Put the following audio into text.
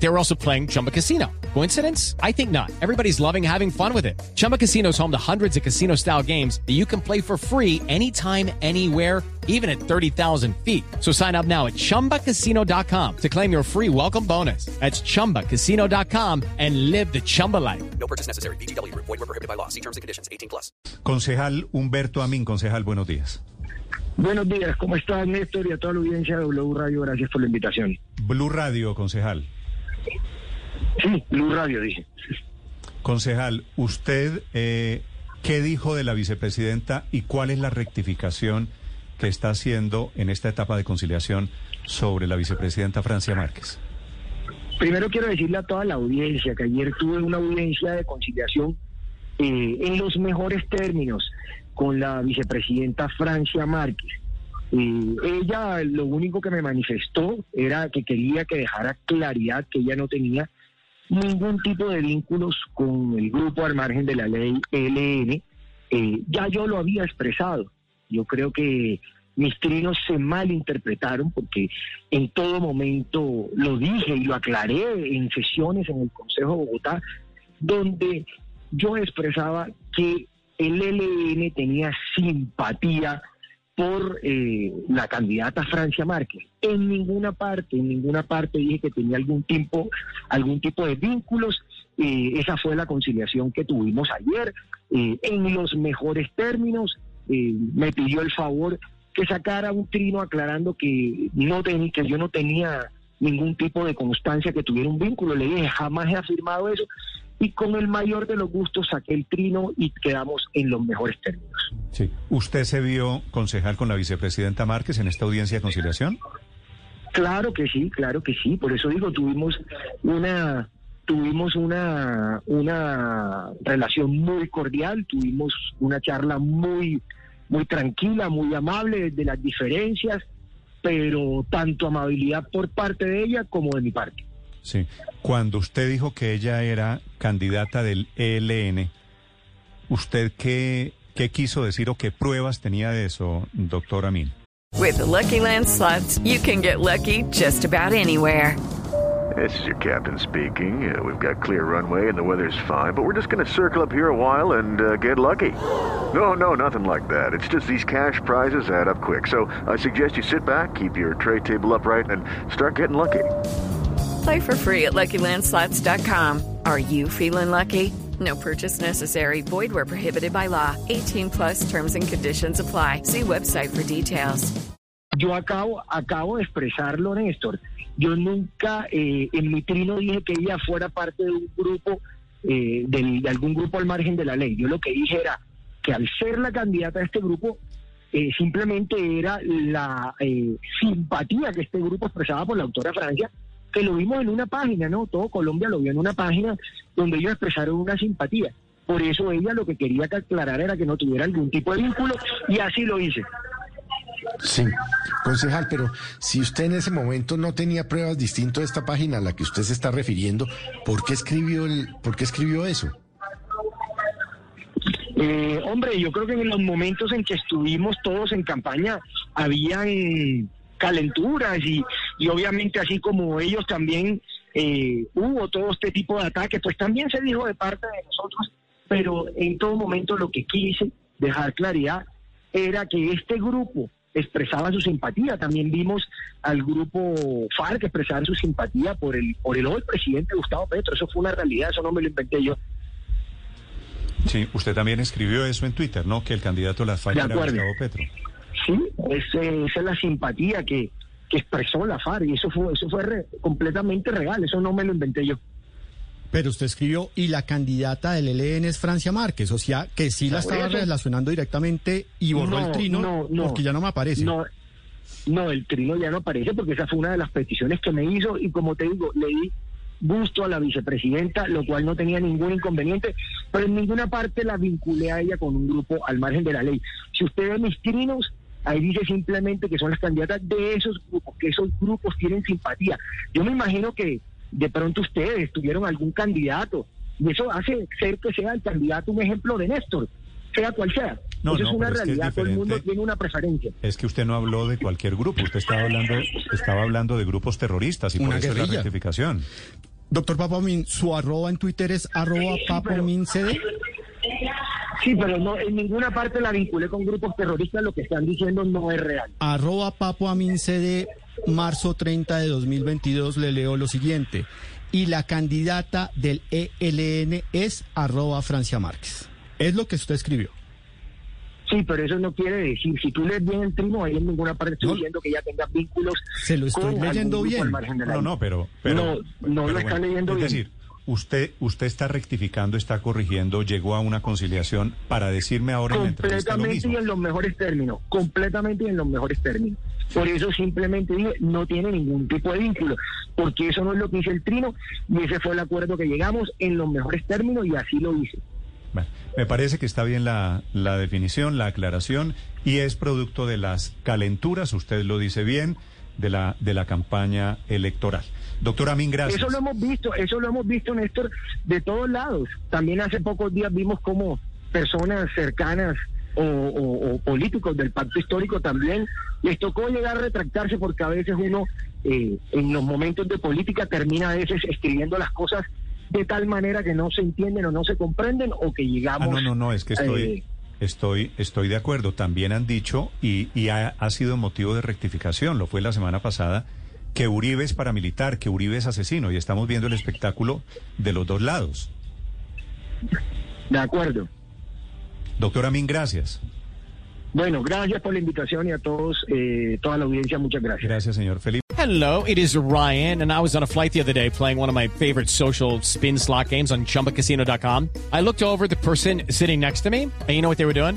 They were also playing Chumba Casino. Coincidence? I think not. Everybody's loving having fun with it. Chumba Casino is home to hundreds of casino style games that you can play for free anytime, anywhere, even at 30,000 feet. So sign up now at chumbacasino.com to claim your free welcome bonus. That's chumbacasino.com and live the Chumba life. No purchase necessary. BGW. Void were prohibited by law. See terms and conditions. 18 plus. Concejal Humberto Amin, concejal, buenos días. Buenos días, ¿cómo estás Néstor y a toda la audiencia de W Radio? Gracias por la invitación. Blue Radio, concejal. Sí, Blue Radio, dije. Concejal, ¿usted eh, qué dijo de la vicepresidenta y cuál es la rectificación que está haciendo en esta etapa de conciliación sobre la vicepresidenta Francia Márquez? Primero quiero decirle a toda la audiencia que ayer tuve una audiencia de conciliación eh, en los mejores términos con la vicepresidenta Francia Márquez. Eh, ella lo único que me manifestó era que quería que dejara claridad que ella no tenía ningún tipo de vínculos con el grupo al margen de la ley LN. Eh, ya yo lo había expresado. Yo creo que mis trinos se malinterpretaron porque en todo momento lo dije y lo aclaré en sesiones en el Consejo de Bogotá, donde yo expresaba que el LN tenía simpatía por eh, la candidata Francia Márquez. En ninguna parte, en ninguna parte dije que tenía algún tipo, algún tipo de vínculos. Eh, esa fue la conciliación que tuvimos ayer, eh, en los mejores términos. me pidió el favor que sacara un trino aclarando que no tenía, que yo no tenía ningún tipo de constancia que tuviera un vínculo. Le dije, jamás he afirmado eso. Y con el mayor de los gustos saqué el trino y quedamos en los mejores términos. Sí. ¿Usted se vio concejal con la vicepresidenta Márquez en esta audiencia de conciliación? Claro que sí, claro que sí. Por eso digo, tuvimos una tuvimos una una relación muy cordial, tuvimos una charla muy muy tranquila, muy amable de las diferencias, pero tanto amabilidad por parte de ella como de mi parte. Sí. Cuando usted dijo que ella era candidata del ELN, ¿usted qué, qué quiso decir o qué pruebas tenía de eso, doctor Amin? With the Lucky Land slots, you can get lucky just about anywhere. This is your captain speaking. Uh, we've got clear runway and the weather's fine, but we're just going to circle up here a while and uh, get lucky. No, no, nothing like that. It's just these cash prizes add up quick. So I suggest you sit back, keep your tray table upright, and start getting lucky. Play for free at LuckyLandSlots.com. Are you feeling lucky? No purchase necessary. Void where prohibited by law. 18 plus terms and conditions apply. See website for details. Yo acabo, acabo de expresarlo, Néstor. Yo nunca eh, en mi trino dije que ella fuera parte de un grupo, eh, del, de algún grupo al margen de la ley. Yo lo que dije era que al ser la candidata de este grupo, eh, simplemente era la eh, simpatía que este grupo expresaba por la autora Francia, que lo vimos en una página, ¿no? Todo Colombia lo vio en una página donde ellos expresaron una simpatía. Por eso ella lo que quería que aclarar era que no tuviera algún tipo de vínculo y así lo hice. Sí, concejal, pero si usted en ese momento no tenía pruebas distintas de esta página a la que usted se está refiriendo, ¿por qué escribió, el, por qué escribió eso? Eh, hombre, yo creo que en los momentos en que estuvimos todos en campaña habían calenturas y, y obviamente así como ellos también eh, hubo todo este tipo de ataques, pues también se dijo de parte de nosotros, pero en todo momento lo que quise dejar claridad era que este grupo expresaba su simpatía. También vimos al grupo FARC expresar su simpatía por el por el hoy presidente Gustavo Petro. Eso fue una realidad, eso no me lo inventé yo. Sí, usted también escribió eso en Twitter, ¿no? Que el candidato a la FARC era. Gustavo Petro. Sí, ese- esa es la simpatía que, que expresó la FARC y eso fue eso fue re- completamente real, eso no me lo inventé yo. Pero usted escribió, y la candidata del ELN es Francia Márquez, o sea, que sí la estaba relacionando directamente y borró No, el trino no, no. porque ya no me aparece. No, no, el trino ya no aparece porque esa fue una de las peticiones que me hizo y como te digo, le di gusto a la vicepresidenta, lo cual no tenía ningún inconveniente, pero en ninguna parte la vinculé a ella con un grupo al margen de la ley. Si usted ve mis trinos, ahí dice simplemente que son las candidatas de esos grupos, que esos grupos tienen simpatía. Yo me imagino que de pronto ustedes tuvieron algún candidato y eso hace ser que sea el candidato un ejemplo de Néstor. sea cual sea. No, Eso no, es una es que es realidad, todo el mundo tiene una preferencia. Es que usted no habló de cualquier grupo, usted estaba hablando, estaba hablando de grupos terroristas y por Una eso es la guerrilla. rectificación. Doctor Papamin, su arroba en Twitter es arroba papamin.cd. Sí, pero no en ninguna parte la vinculé con grupos terroristas, lo que están diciendo no es real. Arroba papamin.cd, marzo 30 de 2022, le leo lo siguiente. Y la candidata del ELN es arroba Francia Márquez. Es lo que usted escribió. Sí, pero eso no quiere decir, si tú lees bien el trino, ahí en ninguna parte estoy No. diciendo que ya tenga vínculos. Se lo estoy leyendo bien. No, no, pero... pero No, no pero lo está leyendo Es bien. decir, usted, usted está rectificando, está corrigiendo, llegó a una conciliación para decirme ahora en la entrevista lo completamente y en los mejores términos, completamente y en los mejores términos. Por eso simplemente dije, no tiene ningún tipo de vínculo, porque eso no es lo que dice el trino y ese fue el acuerdo que llegamos en los mejores términos y así lo hice. Bueno, me parece que está bien la, la definición, la aclaración, y es producto de las calenturas, usted lo dice bien, de la, de la campaña electoral. Doctor Amin, gracias. Eso lo hemos visto, eso lo hemos visto, Néstor, de todos lados. También hace pocos días vimos como personas cercanas o, o- o políticos del pacto histórico también les tocó llegar a retractarse porque a veces uno eh, en los momentos de política termina a veces escribiendo las cosas de tal manera que no se entienden o no se comprenden o que Ah, llegamos... no, no, no, es que estoy, eh, estoy, estoy de acuerdo. También han dicho, y, y ha, ha sido motivo de rectificación, lo fue la semana pasada, que Uribe es paramilitar, que Uribe es asesino, y estamos viendo el espectáculo de los dos lados. de acuerdo. Doctor Amin, gracias. Bueno, gracias por la invitación y a todos, eh, toda la audiencia, muchas gracias. Gracias, señor Felipe. Hello, it is Ryan, and I was on a flight the other day playing one of my favorite social spin slot games on chumbacasino.com. I looked over at the person sitting next to me, and you know what they were doing?